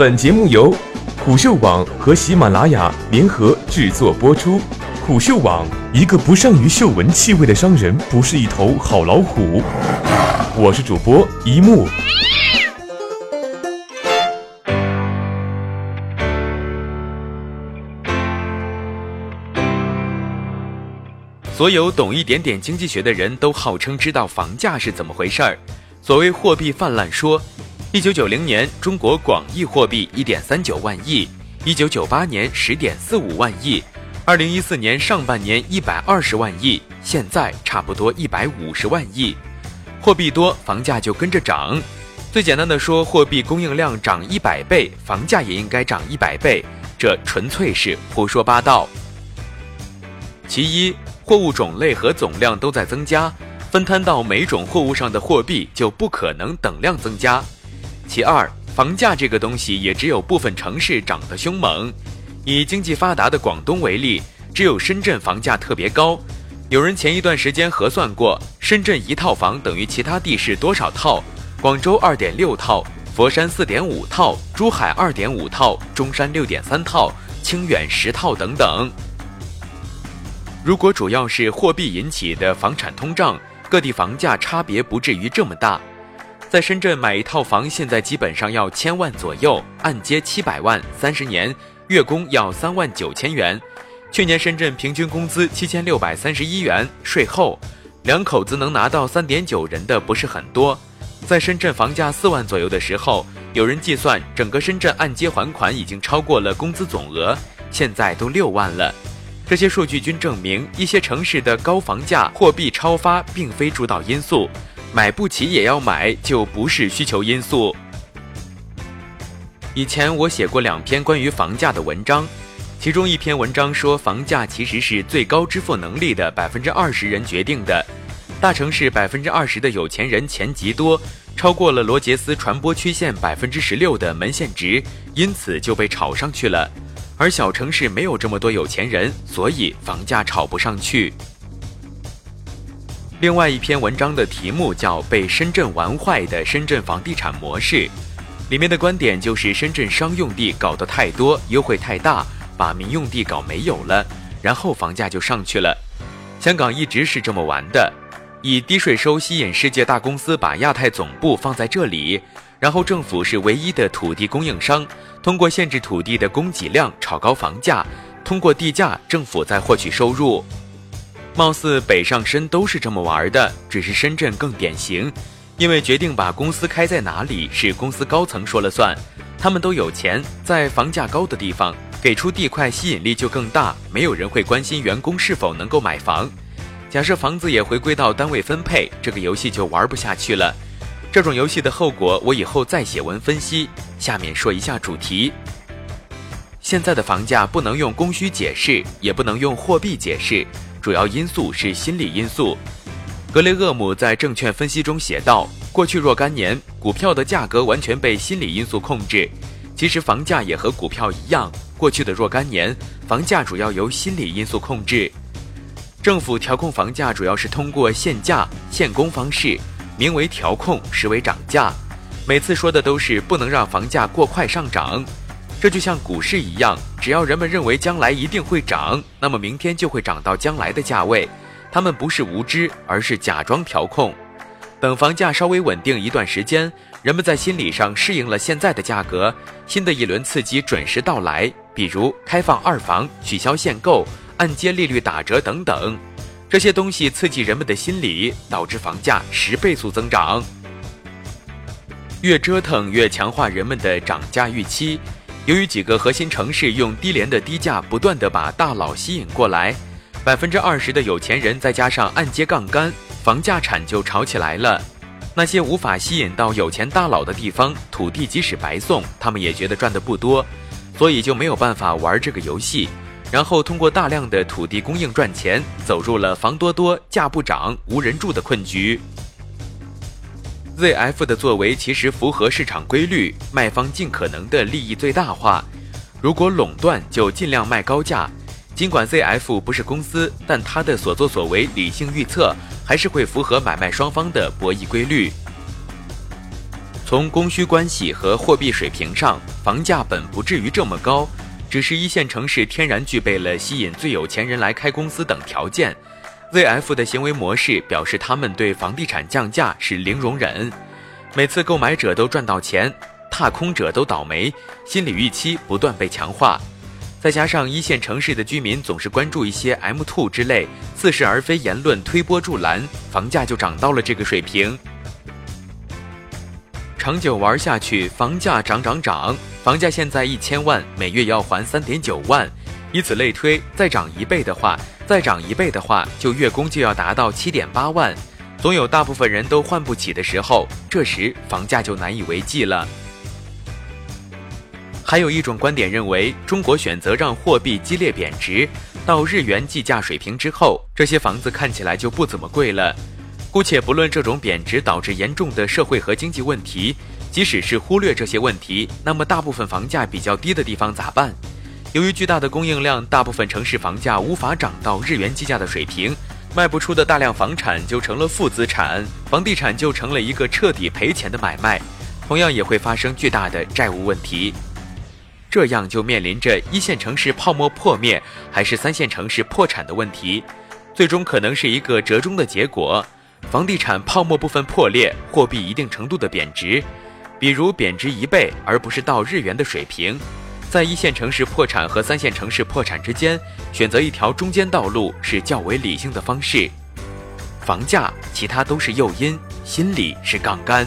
本节目由虎嗅网和喜马拉雅联合制作播出。虎嗅网：一个不善于嗅闻气味的商人，不是一头好老虎。我是主播一木。所有懂一点点经济学的人都号称知道房价是怎么回事儿。所谓货币泛滥说，一九九零年中国广义货币一点三九万亿，一九九八年十点四五万亿，二零一四年上半年一百二十万亿，现在差不多一百五十万亿。货币多，房价就跟着涨。最简单的说，货币供应量涨一百倍，房价也应该涨一百倍，这纯粹是胡说八道。其一。货物种类和总量都在增加，分摊到每种货物上的货币就不可能等量增加。其二，房价这个东西也只有部分城市涨得凶猛。以经济发达的广东为例，只有深圳房价特别高。有人前一段时间核算过，深圳一套房等于其他地市多少套？广州二点六套，佛山四点五套，珠海二点五套，中山六点三套，清远十套等等。如果主要是货币引起的房产通胀，各地房价差别不至于这么大。在深圳买一套房，现在基本上要千万左右，按揭七百万，三十年，月供要三万九千元。去年深圳平均工资七千六百三十一元，税后，两口子能拿到三点九人的不是很多。在深圳房价四万左右的时候，有人计算，整个深圳按揭还款已经超过了工资总额，现在都六万了。这些数据均证明，一些城市的高房价、货币超发并非主导因素，买不起也要买就不是需求因素。以前我写过两篇关于房价的文章，其中一篇文章说，房价其实是最高支付能力的百分之二十人决定的，大城市百分之二十的有钱人钱极多，超过了罗杰斯传播曲线百分之十六的门限值，因此就被炒上去了。而小城市没有这么多有钱人，所以房价炒不上去。另外一篇文章的题目叫《被深圳玩坏的深圳房地产模式》，里面的观点就是深圳商用地搞得太多，优惠太大，把民用地搞没有了，然后房价就上去了。香港一直是这么玩的，以低税收吸引世界大公司把亚太总部放在这里。然后政府是唯一的土地供应商，通过限制土地的供给量炒高房价，通过地价政府再获取收入。貌似北上深都是这么玩的，只是深圳更典型，因为决定把公司开在哪里是公司高层说了算，他们都有钱，在房价高的地方给出地块吸引力就更大，没有人会关心员工是否能够买房。假设房子也回归到单位分配，这个游戏就玩不下去了。这种游戏的后果，我以后再写文分析。下面说一下主题。现在的房价不能用供需解释，也不能用货币解释，主要因素是心理因素。格雷厄姆在证券分析中写道：过去若干年，股票的价格完全被心理因素控制。其实房价也和股票一样，过去的若干年，房价主要由心理因素控制。政府调控房价主要是通过限价、限供方式。名为调控，实为涨价。每次说的都是不能让房价过快上涨。这就像股市一样，只要人们认为将来一定会涨，那么明天就会涨到将来的价位。他们不是无知，而是假装调控。等房价稍微稳定一段时间，人们在心理上适应了现在的价格，新的一轮刺激准时到来，比如开放二房、取消限购、按揭利率打折等等。这些东西刺激人们的心理，导致房价十倍速增长。越折腾越强化人们的涨价预期。由于几个核心城市用低廉的低价不断的把大佬吸引过来，百分之二十的有钱人再加上按揭杠杆，房价产就炒起来了。那些无法吸引到有钱大佬的地方，土地即使白送，他们也觉得赚的不多，所以就没有办法玩这个游戏。然后通过大量的土地供应赚钱，走入了。房多多价不涨、无人住的困局。ZF 的作为其实符合市场规律，卖方尽可能的利益最大化，如果垄断就尽量卖高价。尽管 ZF 不是公司，但他的所作所为理性预测，还是会符合买卖双方的博弈规律。从供需关系和货币水平上，房价本不至于这么高，只是一线城市天然具备了吸引最有钱人来开公司等条件。ZF 的行为模式表示，他们对房地产降价是零容忍，每次购买者都赚到钱，踏空者都倒霉，心理预期不断被强化。再加上一线城市的居民总是关注一些 M two 之类似是而非言论推波助澜，房价就涨到了这个水平。长久玩下去，房价涨涨涨，房价现在一千万，每月要还三点九万，以此类推，再涨一倍的话，再涨一倍的话，就月供就要达到七点八万，总有大部分人都换不起的时候，这时房价就难以为继了。还有一种观点认为，中国选择让货币激烈贬值，到日元计价水平之后，这些房子看起来就不怎么贵了。姑且不论这种贬值导致严重的社会和经济问题，即使是忽略这些问题，那么大部分房价比较低的地方咋办？由于巨大的供应量，大部分城市房价无法涨到日元计价的水平，卖不出的大量房产就成了负资产，房地产就成了一个彻底赔钱的买卖，同样也会发生巨大的债务问题。这样就面临着一线城市泡沫破灭，还是三线城市破产的问题，最终可能是一个折中的结果。房地产泡沫部分破裂，货币一定程度的贬值，比如贬值一倍，而不是到日元的水平。在一线城市破产和三线城市破产之间，选择一条中间道路是较为理性的方式。房价，其他都是诱因，心理是杠杆。